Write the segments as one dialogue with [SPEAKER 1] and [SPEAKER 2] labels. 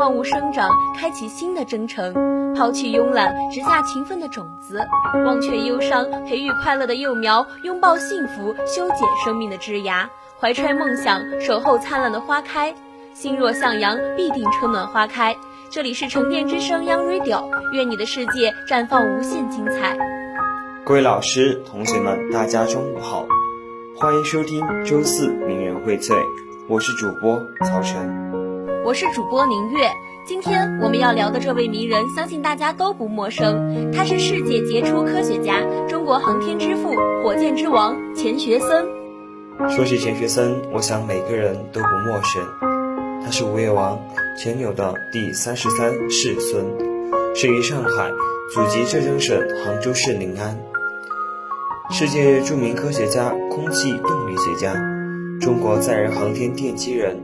[SPEAKER 1] 万物生长，开启新的征程，抛弃慵懒，植下勤奋的种子，忘却忧伤，培育快乐的幼苗，拥抱幸福，修剪生命的枝芽，怀揣梦想，守候灿烂的花开。心若向阳，必定春暖花开。这里是沉淀之声 Young Radio，愿你的世界绽放无限精彩。
[SPEAKER 2] 各位老师、同学们，大家中午好，欢迎收听周四名人荟萃，我是主播曹晨，
[SPEAKER 1] 我是主播宁月。今天我们要聊的这位名人，相信大家都不陌生，他是世界杰出科学家，中国航天之父，火箭之王钱学森。
[SPEAKER 2] 说起钱学森，我想每个人都不陌生。他是吴越王钱柳的第三十三世孙，生于上海，祖籍浙江省杭州市临安。世界著名科学家、空气动力学家，中国载人航天奠基人，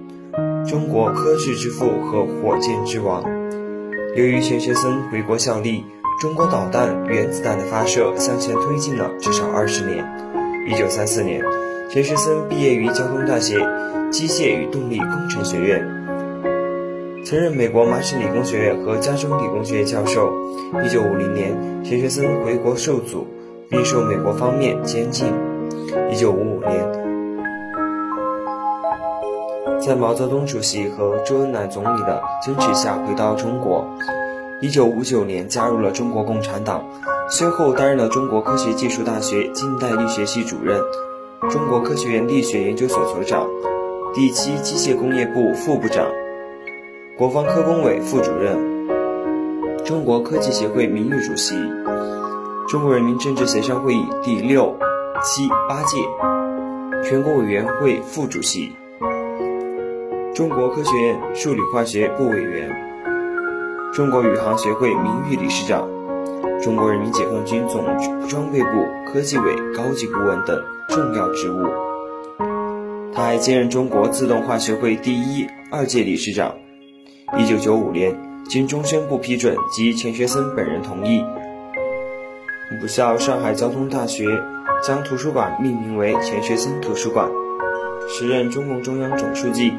[SPEAKER 2] 中国科技之父和火箭之王。由于钱学森回国效力，中国导弹、原子弹的发射向前推进了至少二十年。一九三四年，钱学森毕业于交通大学。机械与动力工程学院，曾任美国麻省理工学院和加州理工学院教授。一九五零年，钱学森回国受阻，并受美国方面监禁。一九五五年，在毛泽东主席和周恩来总理的坚持下回到中国。一九五九年，加入了中国共产党，先后担任了中国科学技术大学近代力学系主任、中国科学院力学研究所所长。第七机械工业部副部长，国防科工委副主任，中国科技协会名誉主席，中国人民政治协商会议第六、七、八届全国委员会副主席，中国科学院数理化学部委员，中国宇航学会名誉理事长，中国人民解放军总装备部科技委高级顾问等重要职务。他还兼任中国自动化学会第一、二届理事长。一九九五年，经中宣部批准及钱学森本人同意，母校上海交通大学将图书馆命名为钱学森图书馆。时任中共中央总书记、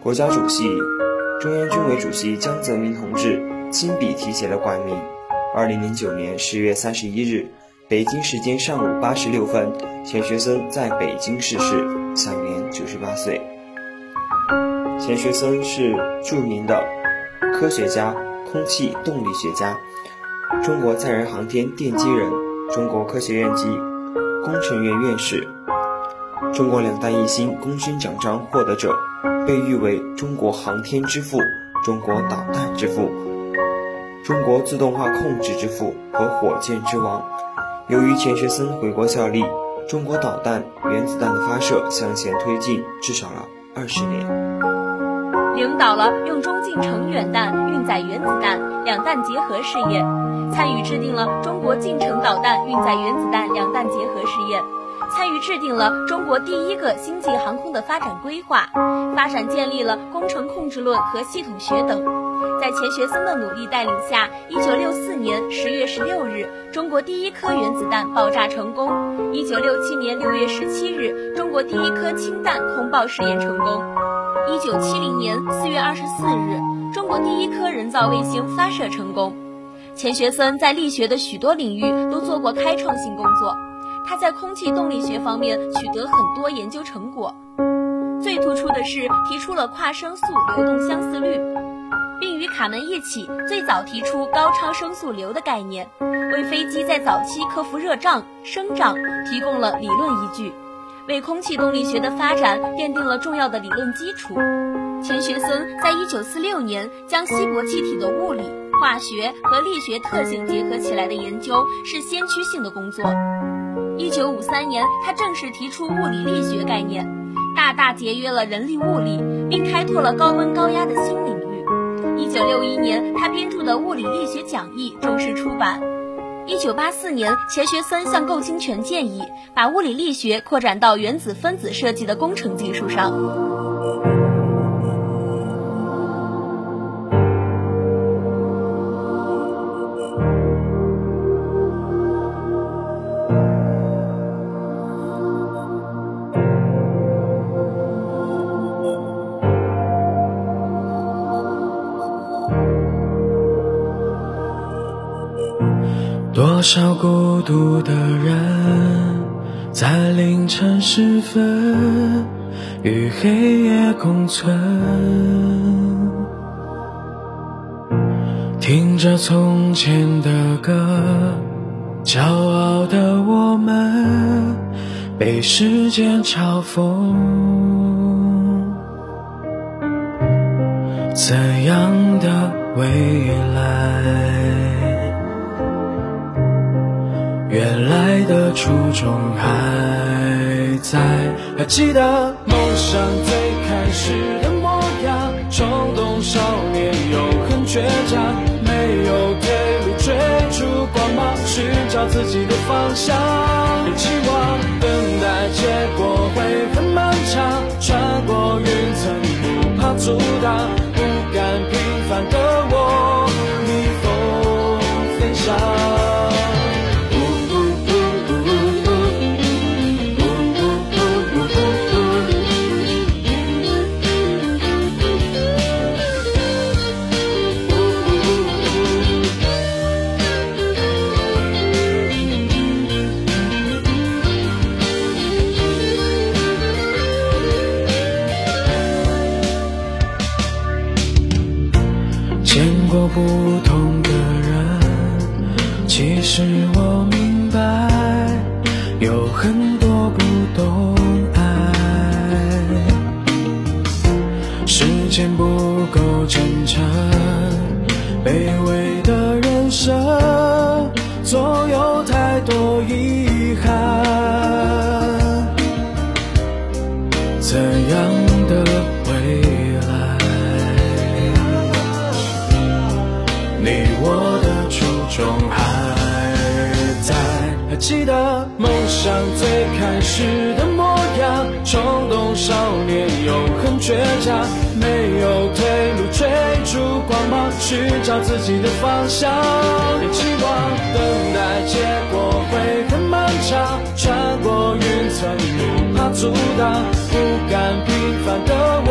[SPEAKER 2] 国家主席、中央军委主席江泽民同志亲笔题写了馆名。二零零九年十月三十一日。北京时间上午八时六分，钱学森在北京逝世，享年九十八岁。钱学森是著名的科学家、空气动力学家，中国载人航天奠基人，中国科学院及工程院院士，中国两弹一星功勋奖章获得者，被誉为中国航天之父、中国导弹之父、中国自动化控制之父和火箭之王。由于钱学森回国效力，中国导弹、原子弹的发射向前推进至少了二十年，
[SPEAKER 1] 领导了用中近程远弹运载原子弹两弹结合试验，参与制定了中国近程导弹运载原子弹两弹结合试验，参与制定了中国第一个星际航空的发展规划，发展建立了工程控制论和系统学等。在钱学森的努力带领下，一九六四年十月十六日，中国第一颗原子弹爆炸成功；一九六七年六月十七日，中国第一颗氢弹空爆试验成功；一九七零年四月二十四日，中国第一颗人造卫星发射成功。钱学森在力学的许多领域都做过开创性工作，他在空气动力学方面取得很多研究成果，最突出的是提出了跨声速流动相似律。并与卡门一起最早提出高超声速流的概念，为飞机在早期克服热胀、声胀提供了理论依据，为空气动力学的发展奠定了重要的理论基础。钱学森在一九四六年将稀薄气体的物理、化学和力学特性结合起来的研究是先驱性的工作。一九五三年，他正式提出物理力学概念。大大节约了人力物力，并开拓了高温高压的新领域。一九六一年，他编著的《物理力学讲义》正式出版。一九八四年，钱学森向构清泉建议，把物理力学扩展到原子分子设计的工程技术上。
[SPEAKER 3] 孤独的人，在凌晨时分与黑夜共存，听着从前的歌，骄傲的我们被时间嘲讽，怎样的未来？原来的初衷还在，还记得梦想最开始的模样，冲动少年又很倔强，没有退路，追逐光芒，寻找自己的方向。别期望等待结果会很漫长，穿过云层不怕阻挡，记得梦想最开始的模样，冲动少年又很倔强，没有退路，追逐光芒，寻找自己的方向。期望等待结果会很漫长，穿过云层不怕阻挡，不甘平凡的我，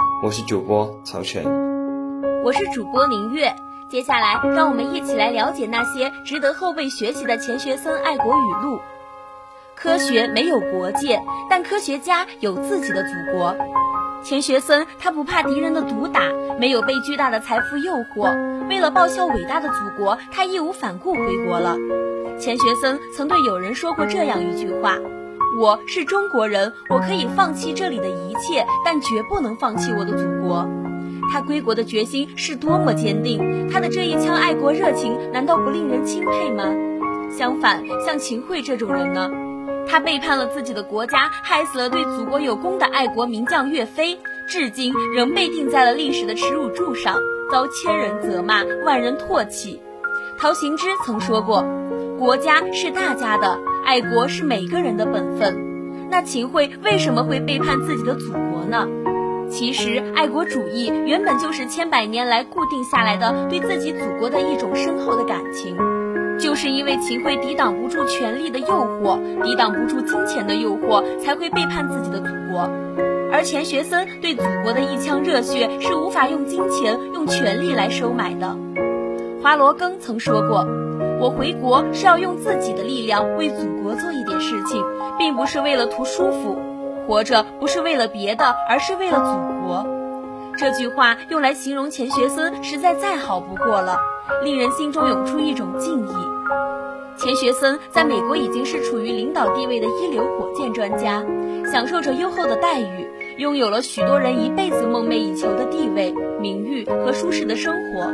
[SPEAKER 2] 我是主播曹晨，
[SPEAKER 1] 我是主播明月。接下来，让我们一起来了解那些值得后辈学习的钱学森爱国语录。科学没有国界，但科学家有自己的祖国。钱学森他不怕敌人的毒打，没有被巨大的财富诱惑，为了报效伟大的祖国，他义无反顾回国了。钱学森曾对友人说过这样一句话。我是中国人，我可以放弃这里的一切，但绝不能放弃我的祖国。他归国的决心是多么坚定，他的这一腔爱国热情难道不令人钦佩吗？相反，像秦桧这种人呢，他背叛了自己的国家，害死了对祖国有功的爱国名将岳飞，至今仍被钉在了历史的耻辱柱上，遭千人责骂，万人唾弃。陶行知曾说过：“国家是大家的，爱国是每个人的本分。”那秦桧为什么会背叛自己的祖国呢？其实，爱国主义原本就是千百年来固定下来的对自己祖国的一种深厚的感情。就是因为秦桧抵挡不住权力的诱惑，抵挡不住金钱的诱惑，才会背叛自己的祖国。而钱学森对祖国的一腔热血是无法用金钱、用权力来收买的。华罗庚曾说过：“我回国是要用自己的力量为祖国做一点事情，并不是为了图舒服。”活着不是为了别的，而是为了祖国。这句话用来形容钱学森，实在再好不过了，令人心中涌出一种敬意。钱学森在美国已经是处于领导地位的一流火箭专家，享受着优厚的待遇，拥有了许多人一辈子梦寐以求的地位、名誉和舒适的生活。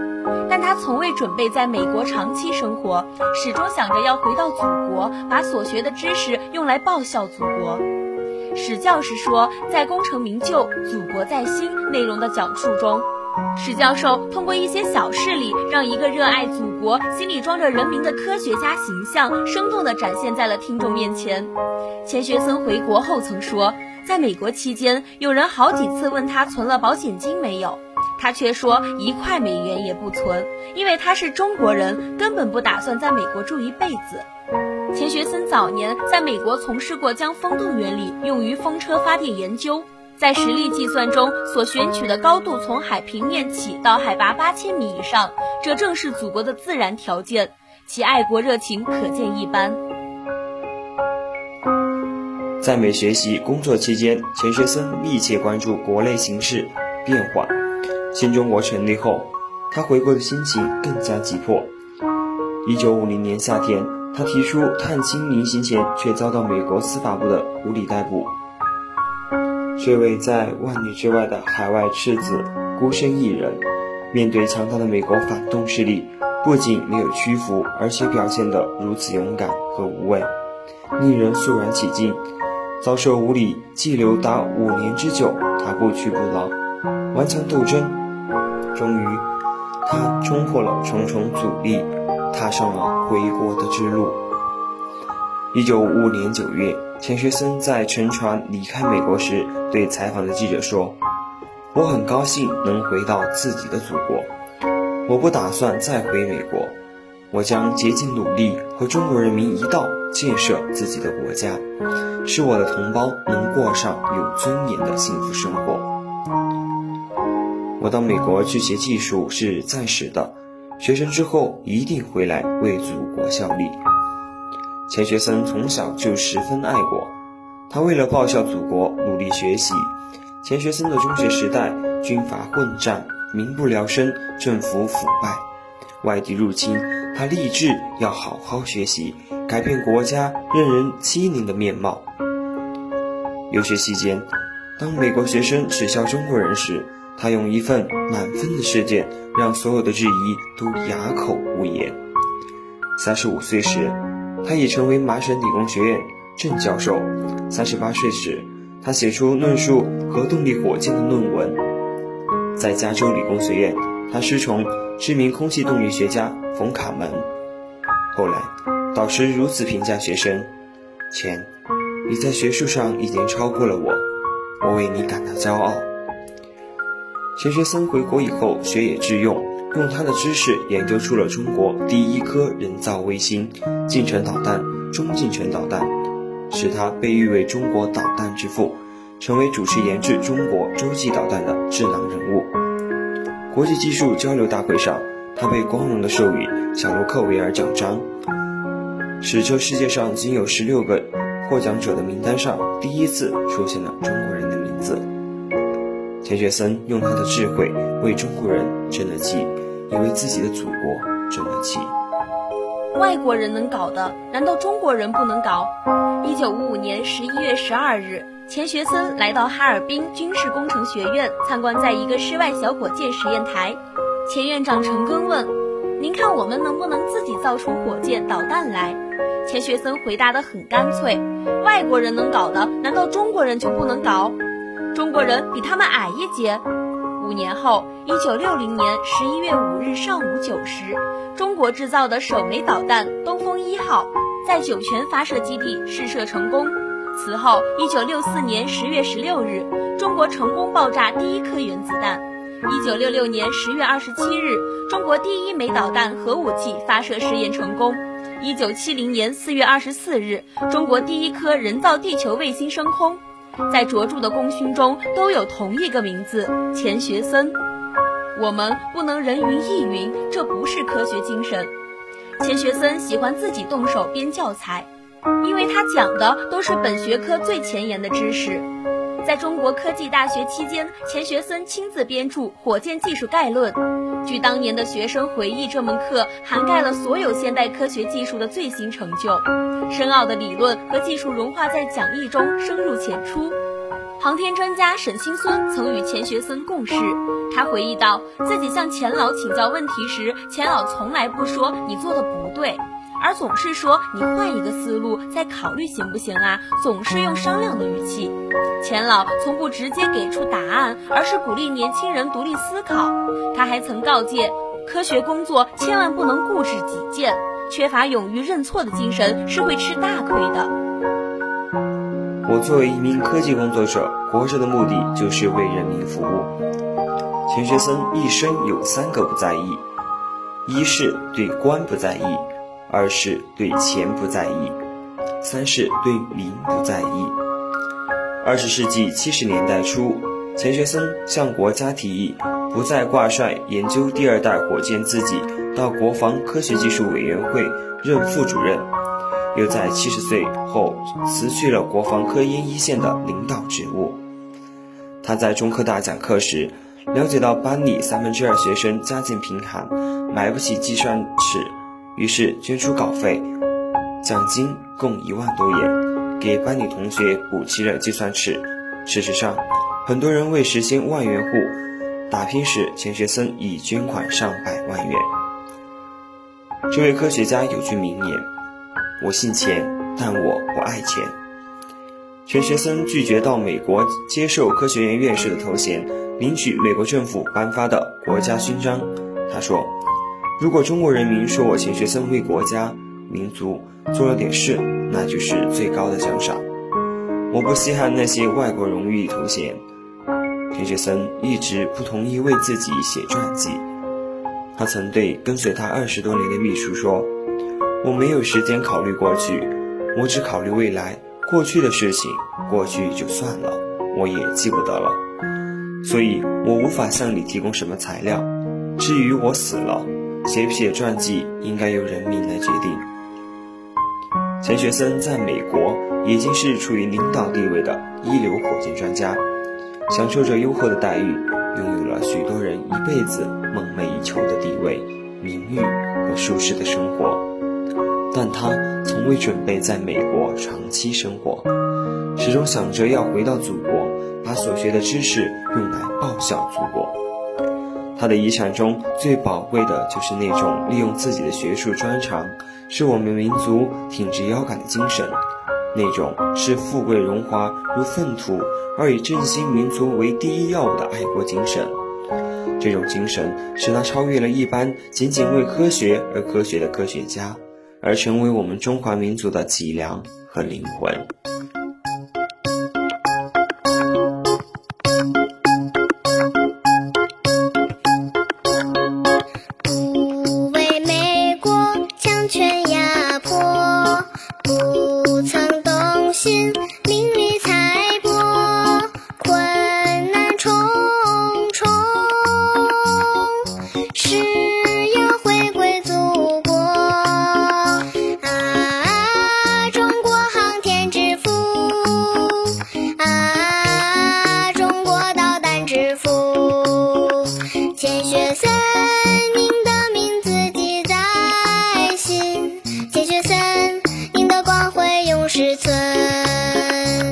[SPEAKER 1] 但他从未准备在美国长期生活，始终想着要回到祖国，把所学的知识用来报效祖国。史教授说，在“功成名就，祖国在心”内容的讲述中，史教授通过一些小事例，让一个热爱祖国、心里装着人民的科学家形象，生动地展现在了听众面前。钱学森回国后曾说，在美国期间，有人好几次问他存了保险金没有，他却说一块美元也不存，因为他是中国人，根本不打算在美国住一辈子。钱学森早年在美国从事过将风洞原理用于风车发电研究，在实力计算中所选取的高度从海平面起到海拔八千米以上，这正是祖国的自然条件，其爱国热情可见一斑。
[SPEAKER 2] 在美学习工作期间，钱学森密切关注国内形势变化。新中国成立后，他回国的心情更加急迫。一九五零年夏天。他提出探亲临行前，却遭到美国司法部的无理逮捕。这位在万里之外的海外赤子，孤身一人，面对强大的美国反动势力，不仅没有屈服，而且表现得如此勇敢和无畏，令人肃然起敬。遭受无理羁留达五年之久，他不屈不挠，顽强斗争，终于，他冲破了重重阻力。踏上了回国的之路。一九五五年九月，钱学森在乘船离开美国时，对采访的记者说：“我很高兴能回到自己的祖国，我不打算再回美国，我将竭尽努力和中国人民一道建设自己的国家，使我的同胞能过上有尊严的幸福生活。我到美国去学技术是暂时的。”学成之后一定回来为祖国效力。钱学森从小就十分爱国，他为了报效祖国努力学习。钱学森的中学时代，军阀混战，民不聊生，政府腐败，外敌入侵，他立志要好好学习，改变国家任人欺凌的面貌。留学期间，当美国学生耻笑中国人时，他用一份满分的试卷，让所有的质疑都哑口无言。三十五岁时，他已成为麻省理工学院正教授。三十八岁时，他写出论述核动力火箭的论文。在加州理工学院，他师从知名空气动力学家冯卡门。后来，导师如此评价学生：“钱，你在学术上已经超过了我，我为你感到骄傲。”钱学森回国以后，学以致用，用他的知识研究出了中国第一颗人造卫星——近程导弹、中近程导弹，使他被誉为中国导弹之父，成为主持研制中国洲际导弹的智囊人物。国际技术交流大会上，他被光荣地授予小卢克维尔奖章，使这世界上仅有十六个获奖者的名单上，第一次出现了中国人的名字。钱学森用他的智慧为中国人争了气，也为自己的祖国争了气。
[SPEAKER 1] 外国人能搞的，难道中国人不能搞？一九五五年十一月十二日，钱学森来到哈尔滨军事工程学院参观，在一个室外小火箭实验台，钱院长陈庚问：“您看我们能不能自己造出火箭导弹来？”钱学森回答得很干脆：“外国人能搞的，难道中国人就不能搞？中国人比他们矮一截。”五年后，一九六零年十一月五日上午九时，中国制造的首枚导弹“东风一号”在酒泉发射基地试射成功。此后，一九六四年十月十六日，中国成功爆炸第一颗原子弹。一九六六年十月二十七日，中国第一枚导弹核武器发射试验成功。一九七零年四月二十四日，中国第一颗人造地球卫星升空。在卓著的功勋中都有同一个名字钱学森。我们不能人云亦云，这不是科学精神。钱学森喜欢自己动手编教材，因为他讲的都是本学科最前沿的知识。在中国科技大学期间，钱学森亲自编著《火箭技术概论》。据当年的学生回忆，这门课涵盖了所有现代科学技术的最新成就，深奥的理论和技术融化在讲义中，深入浅出。航天专家沈星孙曾与钱学森共事，他回忆道，自己向钱老请教问题时，钱老从来不说你做的不对，而总是说你换一个思路再考虑行不行啊，总是用商量的语气。钱老从不直接给出答案，而是鼓励年轻人独立思考。他还曾告诫，科学工作千万不能固执己见，缺乏勇于认错的精神是会吃大亏的。
[SPEAKER 2] 我作为一名科技工作者，活着的目的就是为人民服务。钱学森一生有三个不在意：一是对官不在意，二是对钱不在意，三是对名不在意。二十世纪七十年代初，钱学森向国家提议，不再挂帅研究第二代火箭，自己到国防科学技术委员会任副主任。又在七十岁后辞去了国防科研一线的领导职务。他在中科大讲课时，了解到班里三分之二学生家境贫寒，买不起计算尺，于是捐出稿费，奖金共一万多元，给班里同学补齐了计算尺。事实上，很多人为实现万元户打拼时，钱学森已捐款上百万元。这位科学家有句名言。我姓钱，但我不爱钱。钱学森拒绝到美国接受科学院院士的头衔，领取美国政府颁发的国家勋章。他说：“如果中国人民说我钱学森为国家、民族做了点事，那就是最高的奖赏。我不稀罕那些外国荣誉头衔。”钱学森一直不同意为自己写传记。他曾对跟随他二十多年的秘书说。我没有时间考虑过去，我只考虑未来。过去的事情，过去就算了，我也记不得了，所以我无法向你提供什么材料。至于我死了，写不写传记，应该由人民来决定。钱学森在美国已经是处于领导地位的一流火箭专家，享受着优厚的待遇，拥有了许多人一辈子梦寐以求的地位、名誉和舒适的生活。但他从未准备在美国长期生活，始终想着要回到祖国，把所学的知识用来报效祖国。他的遗产中最宝贵的就是那种利用自己的学术专长，是我们民族挺直腰杆的精神，那种视富贵荣华如粪土，而以振兴民族为第一要务的爱国精神。这种精神使他超越了一般仅仅为科学而科学的科学家。而成为我们中华民族的脊梁和灵魂。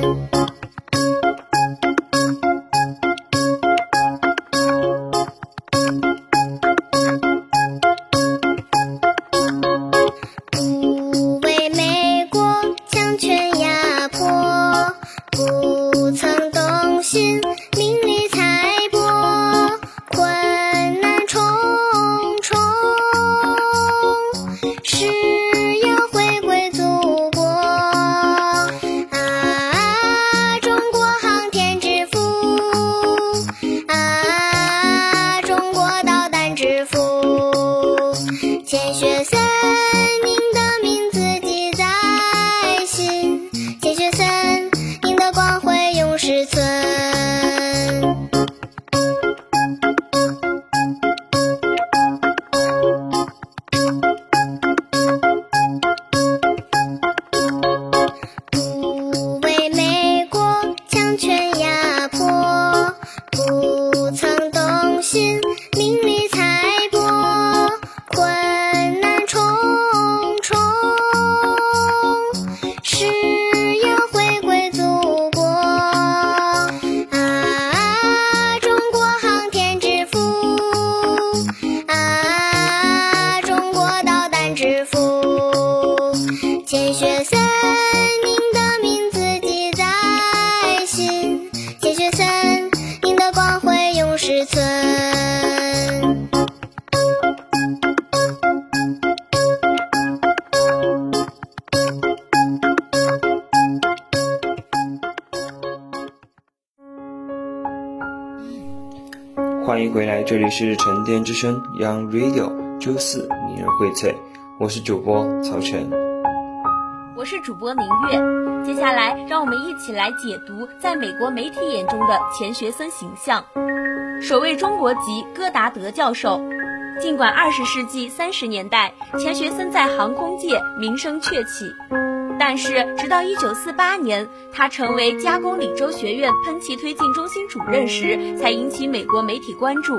[SPEAKER 2] Thank you. 这里是沉淀之声 Young Radio，周四名人荟萃，我是主播曹晨。
[SPEAKER 1] 我是主播明月。接下来，让我们一起来解读在美国媒体眼中的钱学森形象。首位中国籍戈达德教授。尽管二十世纪三十年代钱学森在航空界名声鹊起，但是直到一九四八年他成为加工里州学院喷气推进中心主任时，才引起美国媒体关注。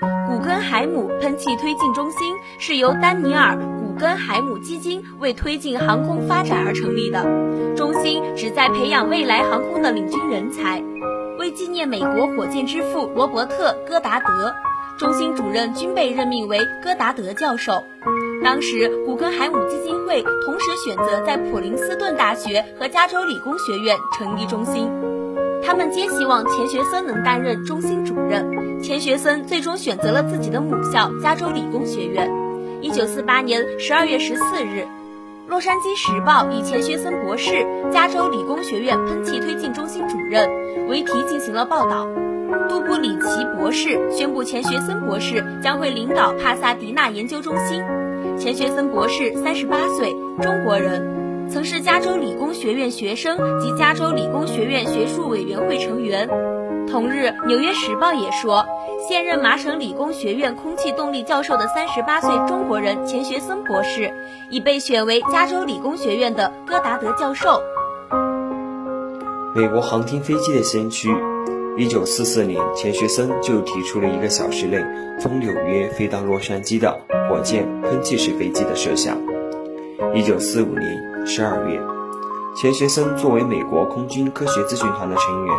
[SPEAKER 1] 古根海姆喷气推进中心是由丹尼尔·古根海姆基金为推进航空发展而成立的，中心旨在培养未来航空的领军人才。为纪念美国火箭之父罗伯特·戈达德，中心主任均被任命为戈达德教授。当时，古根海姆基金会同时选择在普林斯顿大学和加州理工学院成立中心。他们皆希望钱学森能担任中心主任。钱学森最终选择了自己的母校加州理工学院。一九四八年十二月十四日，《洛杉矶时报》以钱学森博士、加州理工学院喷气推进中心主任为题进行了报道。杜布里奇博士宣布，钱学森博士将会领导帕萨迪纳研究中心。钱学森博士三十八岁，中国人，曾是加州理工学院学生及加州理工学院学术委员会成员。同日，《纽约时报》也说，现任麻省理工学院空气动力教授的三十八岁中国人钱学森博士，已被选为加州理工学院的戈达德教授。
[SPEAKER 2] 美国航天飞机的先驱。一九四四年，钱学森就提出了一个小时内从纽约飞到洛杉矶的火箭喷气式飞机的设想。一九四五年十二月，钱学森作为美国空军科学咨询团的成员，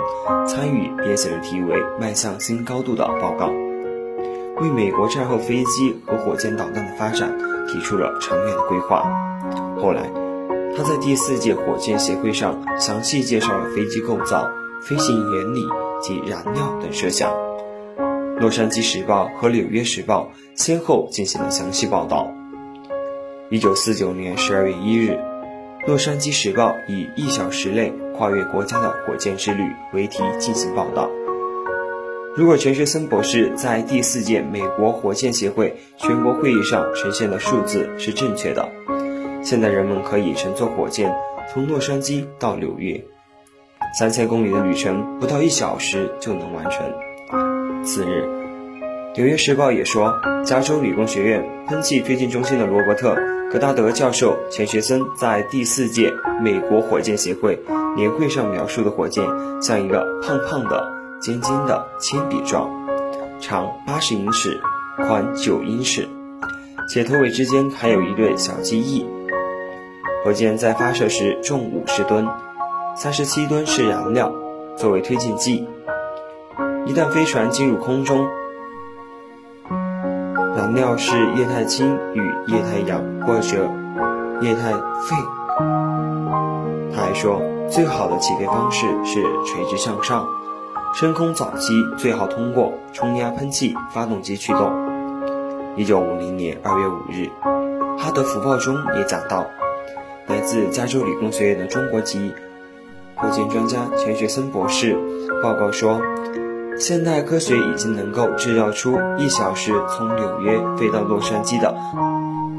[SPEAKER 2] 参与编写了题为《迈向新高度》的报告，为美国战后飞机和火箭导弹的发展提出了长远的规划。后来，他在第四届火箭协会上详细介绍了飞机构造、飞行原理。及燃料等设想，《洛杉矶时报》和《纽约时报》先后进行了详细报道。一九四九年十二月一日，《洛杉矶时报》以“一小时内跨越国家的火箭之旅”为题进行报道。如果钱学森博士在第四届美国火箭协会全国会议上呈现的数字是正确的，现在人们可以乘坐火箭从洛杉矶到纽约。三千公里的旅程不到一小时就能完成。次日，《纽约时报》也说，加州理工学院喷气推进中心的罗伯特·格达德教授钱学森在第四届美国火箭协会年会上描述的火箭像一个胖胖的、尖尖的铅笔状，长八十英尺，宽九英尺，且头尾之间还有一对小机翼。火箭在发射时重五十吨。三十七吨是燃料，作为推进剂。一旦飞船进入空中，燃料是液态氢与液态氧或者液态废。他还说，最好的起飞方式是垂直向上。升空早期最好通过冲压喷气发动机驱动。一九五零年二月五日，《哈德福报》中也讲到，来自加州理工学院的中国籍。火箭专家钱学森博士报告说，现代科学已经能够制造出一小时从纽约飞到洛杉矶的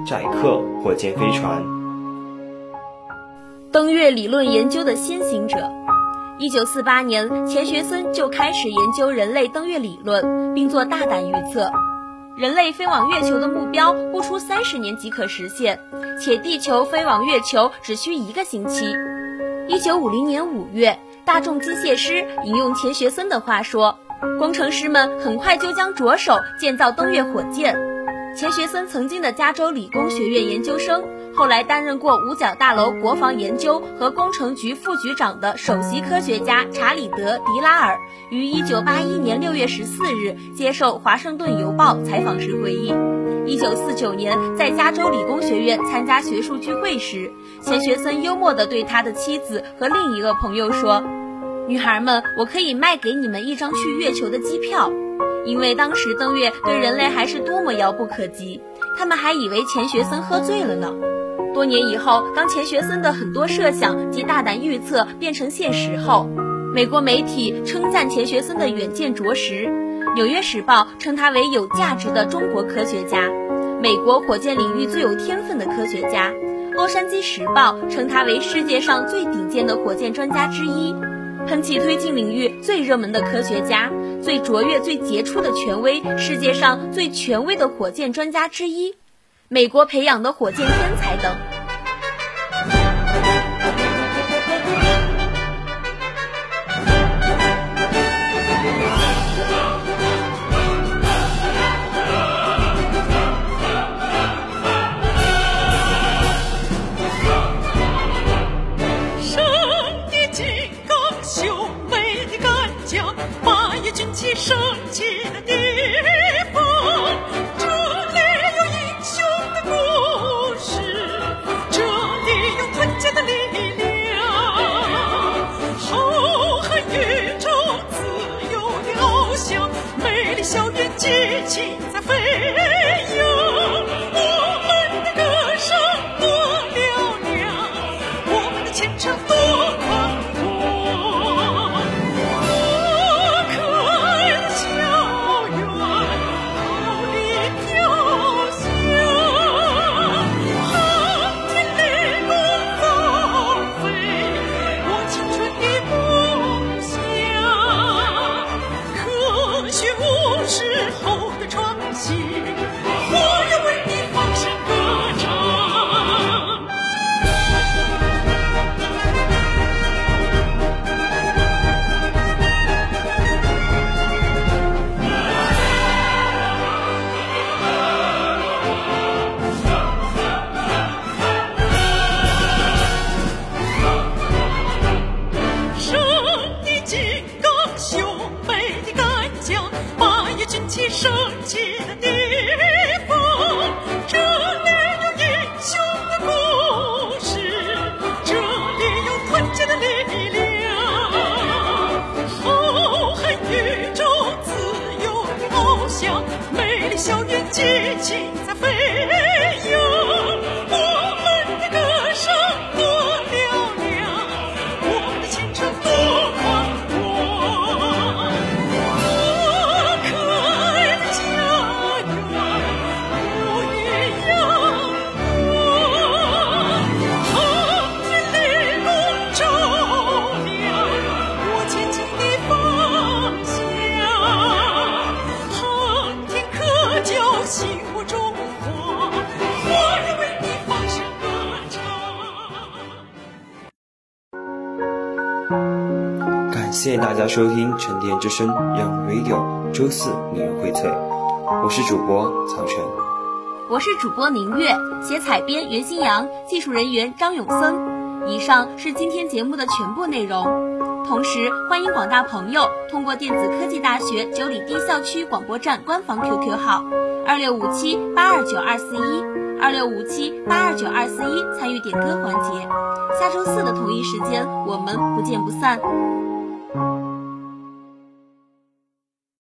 [SPEAKER 2] 载客火箭飞船。
[SPEAKER 1] 登月理论研究的先行者。一九四八年，钱学森就开始研究人类登月理论，并做大胆预测：人类飞往月球的目标不出三十年即可实现，且地球飞往月球只需一个星期。一九五零年五月，大众机械师引用钱学森的话说：“工程师们很快就将着手建造登月火箭。”钱学森曾经的加州理工学院研究生。后来担任过五角大楼国防研究和工程局副局长的首席科学家查理德·迪拉尔，于一九八一年六月十四日接受《华盛顿邮报》采访时回忆，一九四九年在加州理工学院参加学术聚会时，钱学森幽默地对他的妻子和另一个朋友说：“女孩们，我可以卖给你们一张去月球的机票，因为当时登月对人类还是多么遥不可及。”他们还以为钱学森喝醉了呢。多年以后，当钱学森的很多设想及大胆预测变成现实后，美国媒体称赞钱学森的远见卓识，《纽约时报》称他为有价值的中国科学家，美国火箭领域最有天分的科学家，《洛杉矶时报》称他为世界上最顶尖的火箭专家之一，喷气推进领域最热门的科学家，最卓越、最杰出的权威，世界上最权威的火箭专家之一。美国培养的火箭天才等。
[SPEAKER 4] 雄伟的干将，八一军旗升起
[SPEAKER 2] 大家收听沉淀之声 Young Radio 周四名人荟萃，我是主播曹晨，
[SPEAKER 1] 我是主播明月，写采编袁新阳，技术人员张永森。以上是今天节目的全部内容。同时，欢迎广大朋友通过电子科技大学九里堤校区广播站官方 QQ 号二六五七八二九二四一二六五七八二九二四一参与点歌环节。下周四的同一时间，我们不见不散。